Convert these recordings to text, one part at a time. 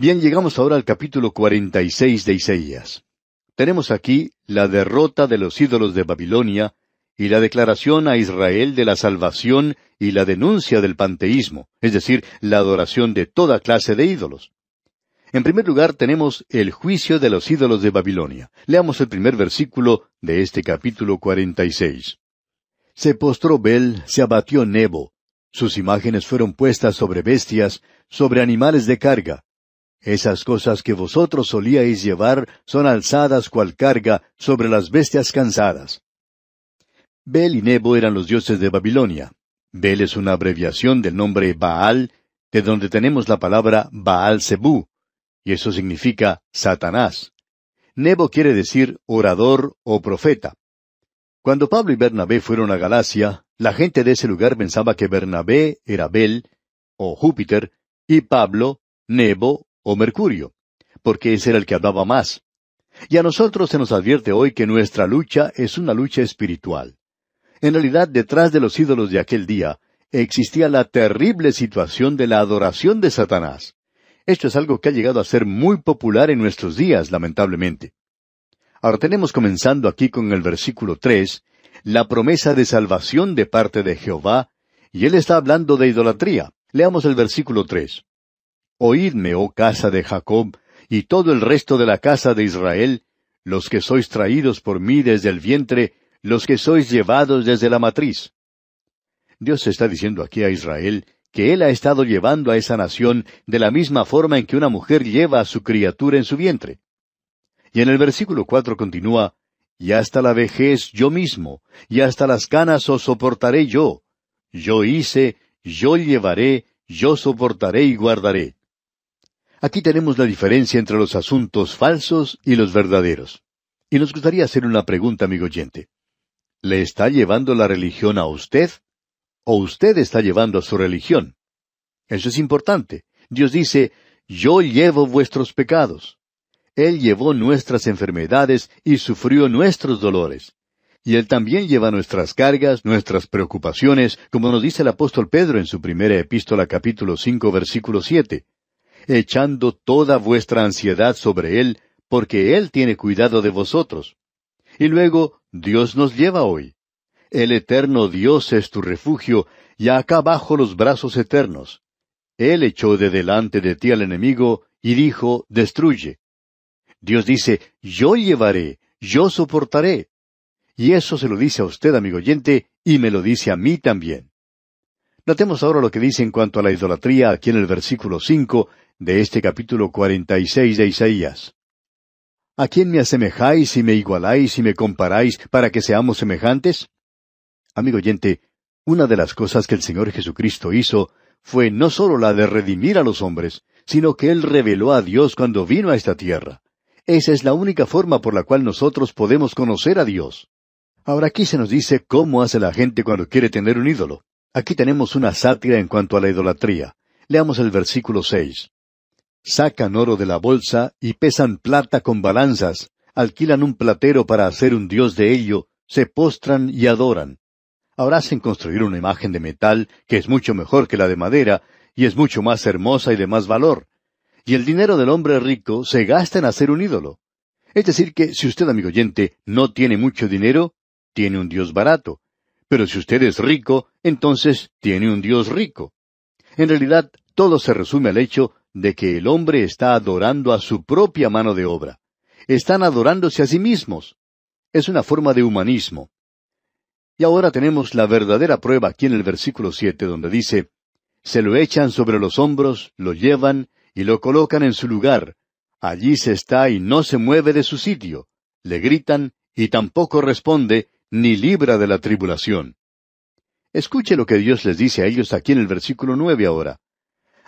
Bien, llegamos ahora al capítulo cuarenta y seis de Isaías. Tenemos aquí la derrota de los ídolos de Babilonia y la declaración a Israel de la salvación y la denuncia del panteísmo, es decir, la adoración de toda clase de ídolos. En primer lugar tenemos el juicio de los ídolos de Babilonia. Leamos el primer versículo de este capítulo cuarenta y seis. Se postró Bel, se abatió Nebo. Sus imágenes fueron puestas sobre bestias, sobre animales de carga. Esas cosas que vosotros solíais llevar son alzadas cual carga sobre las bestias cansadas. Bel y Nebo eran los dioses de Babilonia. Bel es una abreviación del nombre Baal, de donde tenemos la palabra Baal Zebú, y eso significa Satanás. Nebo quiere decir orador o profeta. Cuando Pablo y Bernabé fueron a Galacia, la gente de ese lugar pensaba que Bernabé era Bel, o Júpiter, y Pablo, Nebo o Mercurio, porque ese era el que hablaba más. Y a nosotros se nos advierte hoy que nuestra lucha es una lucha espiritual. En realidad, detrás de los ídolos de aquel día, existía la terrible situación de la adoración de Satanás. Esto es algo que ha llegado a ser muy popular en nuestros días, lamentablemente. Ahora tenemos comenzando aquí con el versículo tres, la promesa de salvación de parte de Jehová, y él está hablando de idolatría. Leamos el versículo tres. Oídme, oh casa de Jacob, y todo el resto de la casa de Israel, los que sois traídos por mí desde el vientre, los que sois llevados desde la matriz. Dios está diciendo aquí a Israel que Él ha estado llevando a esa nación de la misma forma en que una mujer lleva a su criatura en su vientre. Y en el versículo cuatro continúa, Y hasta la vejez yo mismo, y hasta las canas os soportaré yo. Yo hice, yo llevaré, yo soportaré y guardaré. Aquí tenemos la diferencia entre los asuntos falsos y los verdaderos. Y nos gustaría hacer una pregunta, amigo oyente. ¿Le está llevando la religión a usted? ¿O usted está llevando a su religión? Eso es importante. Dios dice, yo llevo vuestros pecados. Él llevó nuestras enfermedades y sufrió nuestros dolores. Y Él también lleva nuestras cargas, nuestras preocupaciones, como nos dice el apóstol Pedro en su primera epístola capítulo cinco versículo siete echando toda vuestra ansiedad sobre Él, porque Él tiene cuidado de vosotros. Y luego, Dios nos lleva hoy. El eterno Dios es tu refugio, y acá abajo los brazos eternos. Él echó de delante de ti al enemigo, y dijo, destruye. Dios dice, yo llevaré, yo soportaré. Y eso se lo dice a usted, amigo oyente, y me lo dice a mí también. Notemos ahora lo que dice en cuanto a la idolatría aquí en el versículo cinco, de este capítulo cuarenta y seis de Isaías. ¿A quién me asemejáis y me igualáis y me comparáis para que seamos semejantes? Amigo oyente, una de las cosas que el Señor Jesucristo hizo fue no sólo la de redimir a los hombres, sino que Él reveló a Dios cuando vino a esta tierra. Esa es la única forma por la cual nosotros podemos conocer a Dios. Ahora aquí se nos dice cómo hace la gente cuando quiere tener un ídolo. Aquí tenemos una sátira en cuanto a la idolatría. Leamos el versículo seis sacan oro de la bolsa y pesan plata con balanzas, alquilan un platero para hacer un dios de ello, se postran y adoran. Ahora hacen construir una imagen de metal que es mucho mejor que la de madera y es mucho más hermosa y de más valor. Y el dinero del hombre rico se gasta en hacer un ídolo. Es decir, que si usted, amigo oyente, no tiene mucho dinero, tiene un Dios barato. Pero si usted es rico, entonces tiene un Dios rico. En realidad, todo se resume al hecho de que el hombre está adorando a su propia mano de obra. Están adorándose a sí mismos. Es una forma de humanismo. Y ahora tenemos la verdadera prueba aquí en el versículo siete, donde dice, Se lo echan sobre los hombros, lo llevan y lo colocan en su lugar. Allí se está y no se mueve de su sitio. Le gritan y tampoco responde, ni libra de la tribulación. Escuche lo que Dios les dice a ellos aquí en el versículo nueve ahora.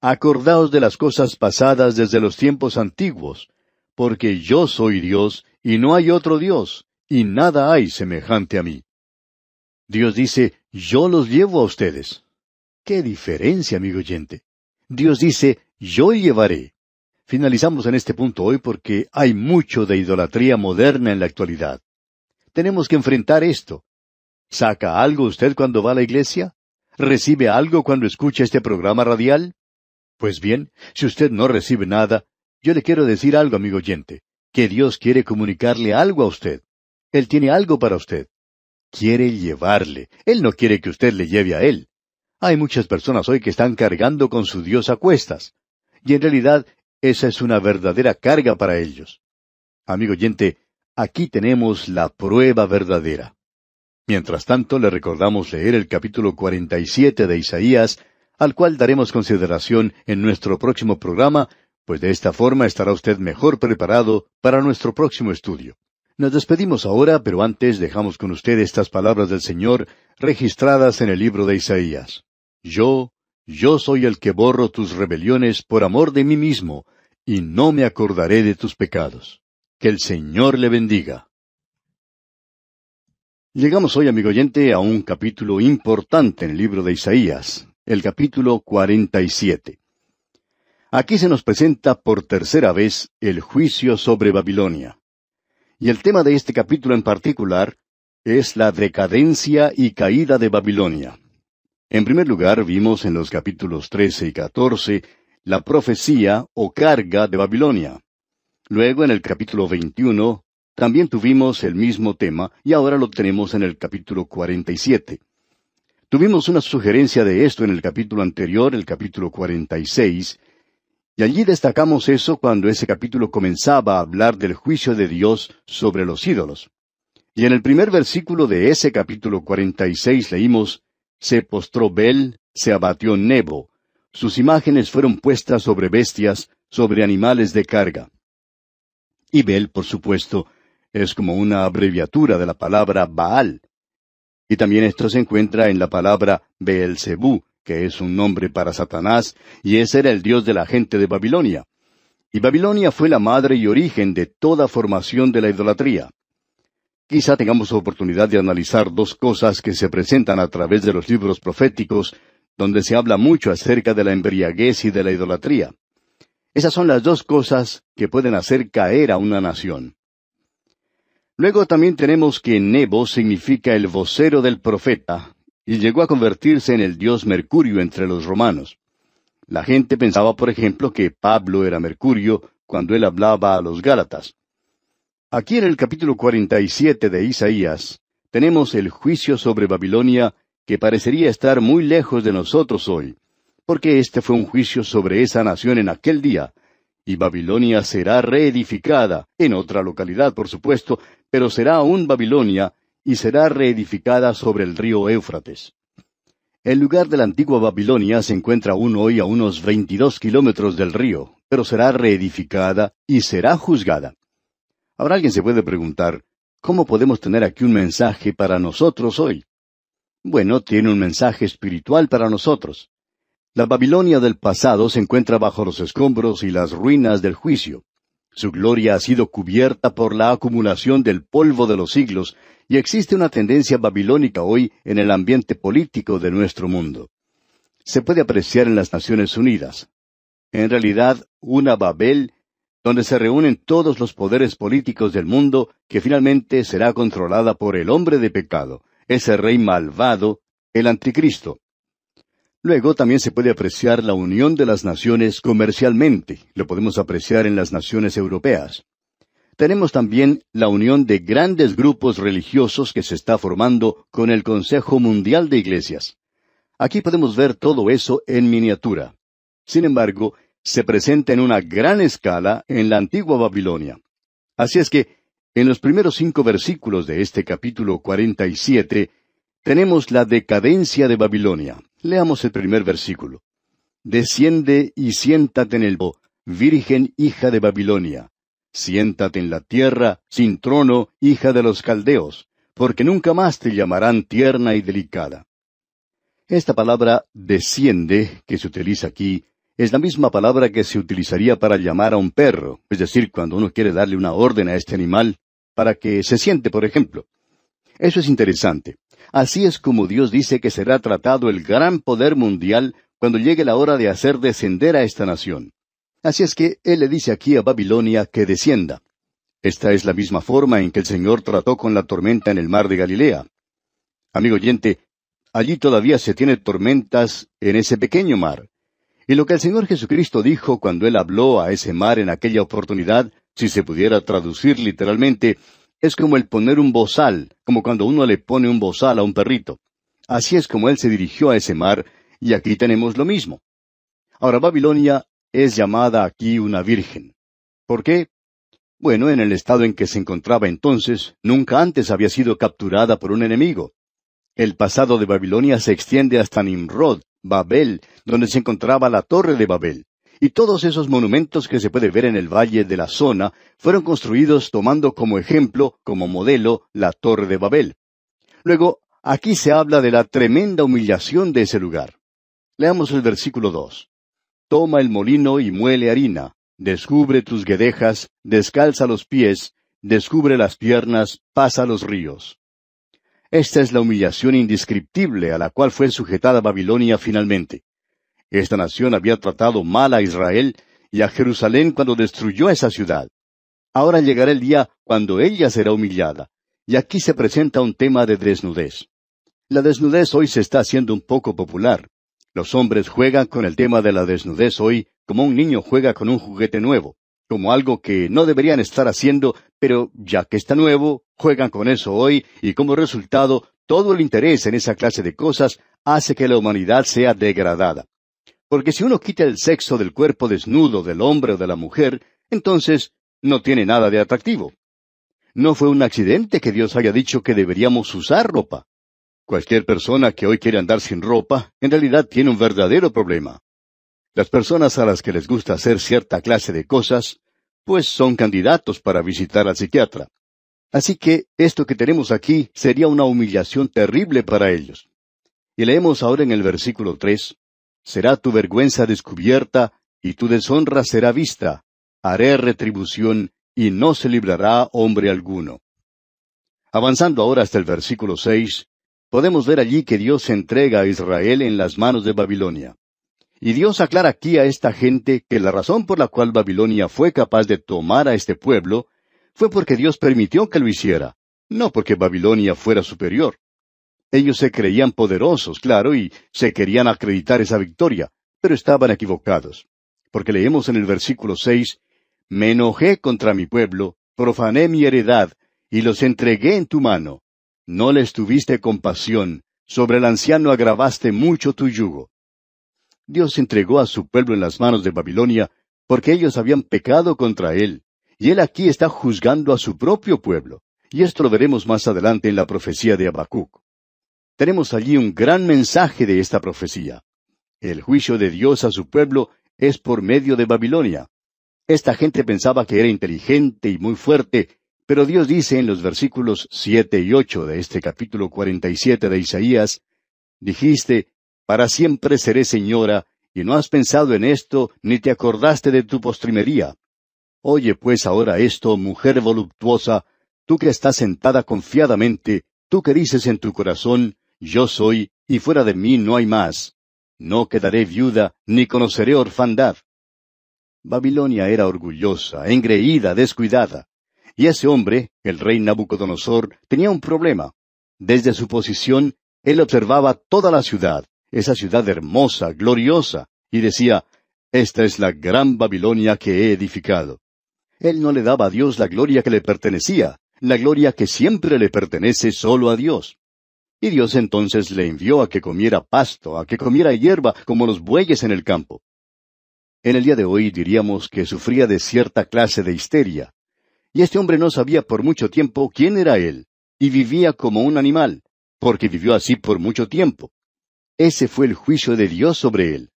Acordaos de las cosas pasadas desde los tiempos antiguos, porque yo soy Dios y no hay otro Dios, y nada hay semejante a mí. Dios dice, yo los llevo a ustedes. ¿Qué diferencia, amigo oyente? Dios dice, yo llevaré. Finalizamos en este punto hoy porque hay mucho de idolatría moderna en la actualidad. Tenemos que enfrentar esto. ¿Saca algo usted cuando va a la iglesia? ¿Recibe algo cuando escucha este programa radial? Pues bien, si usted no recibe nada, Yo le quiero decir algo, amigo oyente, que Dios quiere comunicarle algo a usted. Él tiene algo para usted. Quiere llevarle. Él no quiere que usted le lleve a Él. Hay muchas personas hoy que están cargando con su Dios a cuestas. Y en realidad esa es una verdadera carga para ellos. Amigo oyente, aquí tenemos la prueba verdadera. Mientras tanto, le recordamos leer el capítulo 47 de Isaías, al cual daremos consideración en nuestro próximo programa, pues de esta forma estará usted mejor preparado para nuestro próximo estudio. Nos despedimos ahora, pero antes dejamos con usted estas palabras del Señor registradas en el libro de Isaías. Yo, yo soy el que borro tus rebeliones por amor de mí mismo, y no me acordaré de tus pecados. Que el Señor le bendiga. Llegamos hoy, amigo oyente, a un capítulo importante en el libro de Isaías, el capítulo 47. Aquí se nos presenta por tercera vez el juicio sobre Babilonia. Y el tema de este capítulo en particular es la decadencia y caída de Babilonia. En primer lugar, vimos en los capítulos 13 y 14 la profecía o carga de Babilonia. Luego, en el capítulo 21, también tuvimos el mismo tema y ahora lo tenemos en el capítulo 47. Tuvimos una sugerencia de esto en el capítulo anterior, el capítulo 46, y allí destacamos eso cuando ese capítulo comenzaba a hablar del juicio de Dios sobre los ídolos. Y en el primer versículo de ese capítulo 46 leímos, Se postró Bel, se abatió Nebo, sus imágenes fueron puestas sobre bestias, sobre animales de carga. Y Bel, por supuesto, es como una abreviatura de la palabra Baal. Y también esto se encuentra en la palabra Beelzebú, que es un nombre para Satanás, y ese era el dios de la gente de Babilonia. Y Babilonia fue la madre y origen de toda formación de la idolatría. Quizá tengamos oportunidad de analizar dos cosas que se presentan a través de los libros proféticos, donde se habla mucho acerca de la embriaguez y de la idolatría. Esas son las dos cosas que pueden hacer caer a una nación. Luego también tenemos que Nebo significa el vocero del profeta, y llegó a convertirse en el dios Mercurio entre los romanos. La gente pensaba, por ejemplo, que Pablo era Mercurio cuando él hablaba a los Gálatas. Aquí en el capítulo 47 de Isaías tenemos el juicio sobre Babilonia que parecería estar muy lejos de nosotros hoy, porque este fue un juicio sobre esa nación en aquel día, y Babilonia será reedificada, en otra localidad, por supuesto, pero será aún Babilonia, y será reedificada sobre el río Éufrates. El lugar de la antigua Babilonia se encuentra aún hoy a unos veintidós kilómetros del río, pero será reedificada y será juzgada. Ahora alguien se puede preguntar, ¿cómo podemos tener aquí un mensaje para nosotros hoy? Bueno, tiene un mensaje espiritual para nosotros. La Babilonia del pasado se encuentra bajo los escombros y las ruinas del juicio. Su gloria ha sido cubierta por la acumulación del polvo de los siglos, y existe una tendencia babilónica hoy en el ambiente político de nuestro mundo. Se puede apreciar en las Naciones Unidas. En realidad, una Babel donde se reúnen todos los poderes políticos del mundo que finalmente será controlada por el hombre de pecado, ese rey malvado, el anticristo. Luego también se puede apreciar la unión de las naciones comercialmente, lo podemos apreciar en las naciones europeas. Tenemos también la unión de grandes grupos religiosos que se está formando con el Consejo Mundial de Iglesias. Aquí podemos ver todo eso en miniatura. Sin embargo, se presenta en una gran escala en la antigua Babilonia. Así es que, en los primeros cinco versículos de este capítulo cuarenta y siete, tenemos la decadencia de Babilonia. Leamos el primer versículo. Desciende y siéntate en el bo, virgen hija de Babilonia. Siéntate en la tierra, sin trono, hija de los caldeos, porque nunca más te llamarán tierna y delicada. Esta palabra desciende, que se utiliza aquí, es la misma palabra que se utilizaría para llamar a un perro, es decir, cuando uno quiere darle una orden a este animal, para que se siente, por ejemplo. Eso es interesante. Así es como Dios dice que será tratado el gran poder mundial cuando llegue la hora de hacer descender a esta nación. Así es que Él le dice aquí a Babilonia que descienda. Esta es la misma forma en que el Señor trató con la tormenta en el mar de Galilea. Amigo oyente, allí todavía se tiene tormentas en ese pequeño mar. Y lo que el Señor Jesucristo dijo cuando Él habló a ese mar en aquella oportunidad, si se pudiera traducir literalmente, es como el poner un bozal, como cuando uno le pone un bozal a un perrito. Así es como Él se dirigió a ese mar, y aquí tenemos lo mismo. Ahora, Babilonia es llamada aquí una virgen. ¿Por qué? Bueno, en el estado en que se encontraba entonces, nunca antes había sido capturada por un enemigo. El pasado de Babilonia se extiende hasta Nimrod, Babel, donde se encontraba la torre de Babel. Y todos esos monumentos que se puede ver en el valle de la zona fueron construidos tomando como ejemplo, como modelo, la torre de Babel. Luego, aquí se habla de la tremenda humillación de ese lugar. Leamos el versículo dos. Toma el molino y muele harina, descubre tus guedejas, descalza los pies, descubre las piernas, pasa los ríos. Esta es la humillación indescriptible a la cual fue sujetada Babilonia finalmente. Esta nación había tratado mal a Israel y a Jerusalén cuando destruyó esa ciudad. Ahora llegará el día cuando ella será humillada. Y aquí se presenta un tema de desnudez. La desnudez hoy se está haciendo un poco popular. Los hombres juegan con el tema de la desnudez hoy como un niño juega con un juguete nuevo, como algo que no deberían estar haciendo, pero ya que está nuevo, juegan con eso hoy y como resultado todo el interés en esa clase de cosas hace que la humanidad sea degradada. Porque si uno quita el sexo del cuerpo desnudo del hombre o de la mujer, entonces no tiene nada de atractivo. No fue un accidente que Dios haya dicho que deberíamos usar ropa. Cualquier persona que hoy quiere andar sin ropa, en realidad tiene un verdadero problema. Las personas a las que les gusta hacer cierta clase de cosas, pues son candidatos para visitar al psiquiatra. Así que esto que tenemos aquí sería una humillación terrible para ellos. Y leemos ahora en el versículo tres, Será tu vergüenza descubierta y tu deshonra será vista. Haré retribución y no se librará hombre alguno. Avanzando ahora hasta el versículo seis, podemos ver allí que Dios entrega a Israel en las manos de Babilonia. Y Dios aclara aquí a esta gente que la razón por la cual Babilonia fue capaz de tomar a este pueblo fue porque Dios permitió que lo hiciera, no porque Babilonia fuera superior. Ellos se creían poderosos, claro, y se querían acreditar esa victoria, pero estaban equivocados. Porque leemos en el versículo seis, Me enojé contra mi pueblo, profané mi heredad, y los entregué en tu mano. No les tuviste compasión, sobre el anciano agravaste mucho tu yugo. Dios entregó a su pueblo en las manos de Babilonia, porque ellos habían pecado contra él, y él aquí está juzgando a su propio pueblo. Y esto lo veremos más adelante en la profecía de Habacuc. Tenemos allí un gran mensaje de esta profecía. El juicio de Dios a su pueblo es por medio de Babilonia. Esta gente pensaba que era inteligente y muy fuerte, pero Dios dice en los versículos siete y ocho de este capítulo cuarenta y siete de Isaías, dijiste, para siempre seré señora, y no has pensado en esto, ni te acordaste de tu postrimería. Oye pues ahora esto, mujer voluptuosa, tú que estás sentada confiadamente, tú que dices en tu corazón, yo soy, y fuera de mí no hay más. No quedaré viuda, ni conoceré orfandad. Babilonia era orgullosa, engreída, descuidada. Y ese hombre, el rey Nabucodonosor, tenía un problema. Desde su posición, él observaba toda la ciudad, esa ciudad hermosa, gloriosa, y decía, Esta es la gran Babilonia que he edificado. Él no le daba a Dios la gloria que le pertenecía, la gloria que siempre le pertenece solo a Dios. Y Dios entonces le envió a que comiera pasto, a que comiera hierba como los bueyes en el campo. En el día de hoy diríamos que sufría de cierta clase de histeria. Y este hombre no sabía por mucho tiempo quién era él, y vivía como un animal, porque vivió así por mucho tiempo. Ese fue el juicio de Dios sobre él.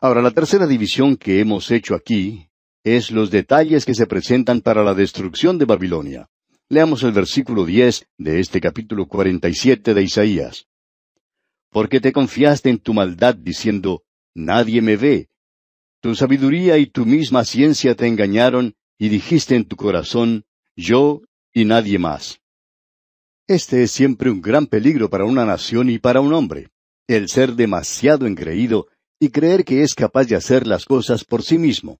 Ahora, la tercera división que hemos hecho aquí es los detalles que se presentan para la destrucción de Babilonia. Leamos el versículo diez de este capítulo cuarenta y siete de Isaías. Porque te confiaste en tu maldad diciendo, Nadie me ve. Tu sabiduría y tu misma ciencia te engañaron, y dijiste en tu corazón, Yo y nadie más. Este es siempre un gran peligro para una nación y para un hombre, el ser demasiado engreído y creer que es capaz de hacer las cosas por sí mismo.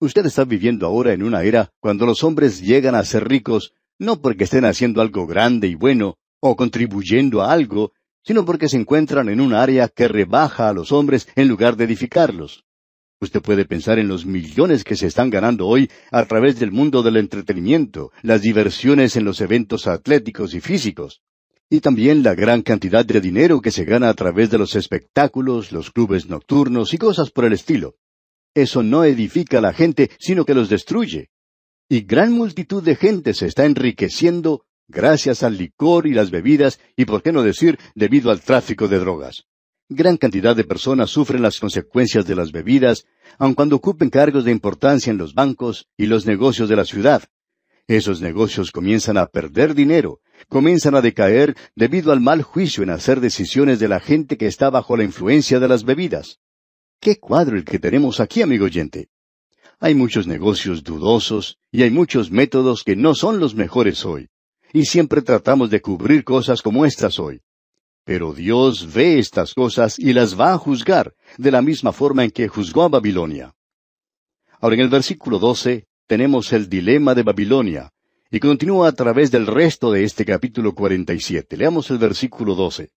Usted está viviendo ahora en una era cuando los hombres llegan a ser ricos no porque estén haciendo algo grande y bueno o contribuyendo a algo, sino porque se encuentran en un área que rebaja a los hombres en lugar de edificarlos. Usted puede pensar en los millones que se están ganando hoy a través del mundo del entretenimiento, las diversiones en los eventos atléticos y físicos, y también la gran cantidad de dinero que se gana a través de los espectáculos, los clubes nocturnos y cosas por el estilo. Eso no edifica a la gente, sino que los destruye. Y gran multitud de gente se está enriqueciendo gracias al licor y las bebidas, y por qué no decir, debido al tráfico de drogas. Gran cantidad de personas sufren las consecuencias de las bebidas, aun cuando ocupen cargos de importancia en los bancos y los negocios de la ciudad. Esos negocios comienzan a perder dinero, comienzan a decaer debido al mal juicio en hacer decisiones de la gente que está bajo la influencia de las bebidas. ¿Qué cuadro el que tenemos aquí, amigo oyente? Hay muchos negocios dudosos y hay muchos métodos que no son los mejores hoy. Y siempre tratamos de cubrir cosas como estas hoy. Pero Dios ve estas cosas y las va a juzgar, de la misma forma en que juzgó a Babilonia. Ahora en el versículo 12 tenemos el dilema de Babilonia, y continúa a través del resto de este capítulo 47. Leamos el versículo 12.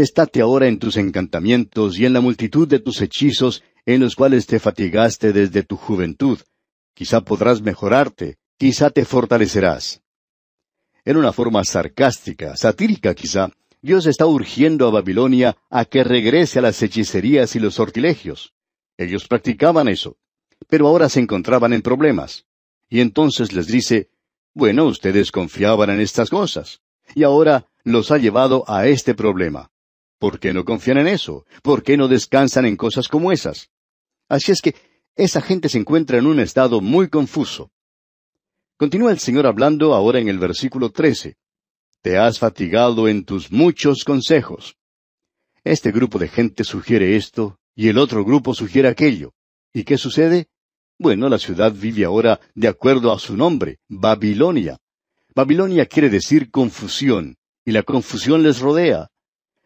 Estate ahora en tus encantamientos y en la multitud de tus hechizos en los cuales te fatigaste desde tu juventud. Quizá podrás mejorarte, quizá te fortalecerás. En una forma sarcástica, satírica quizá, Dios está urgiendo a Babilonia a que regrese a las hechicerías y los sortilegios. Ellos practicaban eso, pero ahora se encontraban en problemas. Y entonces les dice, bueno, ustedes confiaban en estas cosas, y ahora los ha llevado a este problema. ¿Por qué no confían en eso? ¿Por qué no descansan en cosas como esas? Así es que esa gente se encuentra en un estado muy confuso. Continúa el Señor hablando ahora en el versículo 13. Te has fatigado en tus muchos consejos. Este grupo de gente sugiere esto y el otro grupo sugiere aquello. ¿Y qué sucede? Bueno, la ciudad vive ahora de acuerdo a su nombre, Babilonia. Babilonia quiere decir confusión, y la confusión les rodea.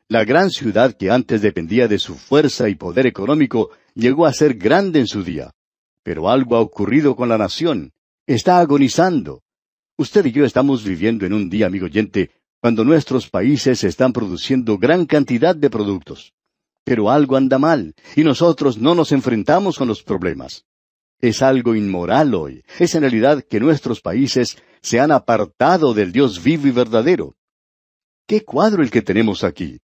La gran ciudad que antes dependía de su fuerza y poder económico llegó a ser grande en su día. Pero algo ha ocurrido con la nación. Está agonizando. Usted y yo estamos viviendo en un día, amigo oyente, cuando nuestros países están produciendo gran cantidad de productos. Pero algo anda mal, y nosotros no nos enfrentamos con los problemas. Es algo inmoral hoy. Es en realidad que nuestros países se han apartado del Dios vivo y verdadero. ¿Qué cuadro el que tenemos aquí?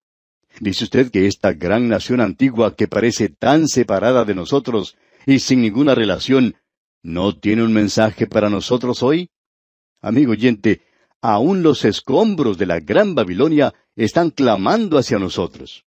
Dice usted que esta gran nación antigua que parece tan separada de nosotros y sin ninguna relación, ¿no tiene un mensaje para nosotros hoy? Amigo oyente, aún los escombros de la gran Babilonia están clamando hacia nosotros.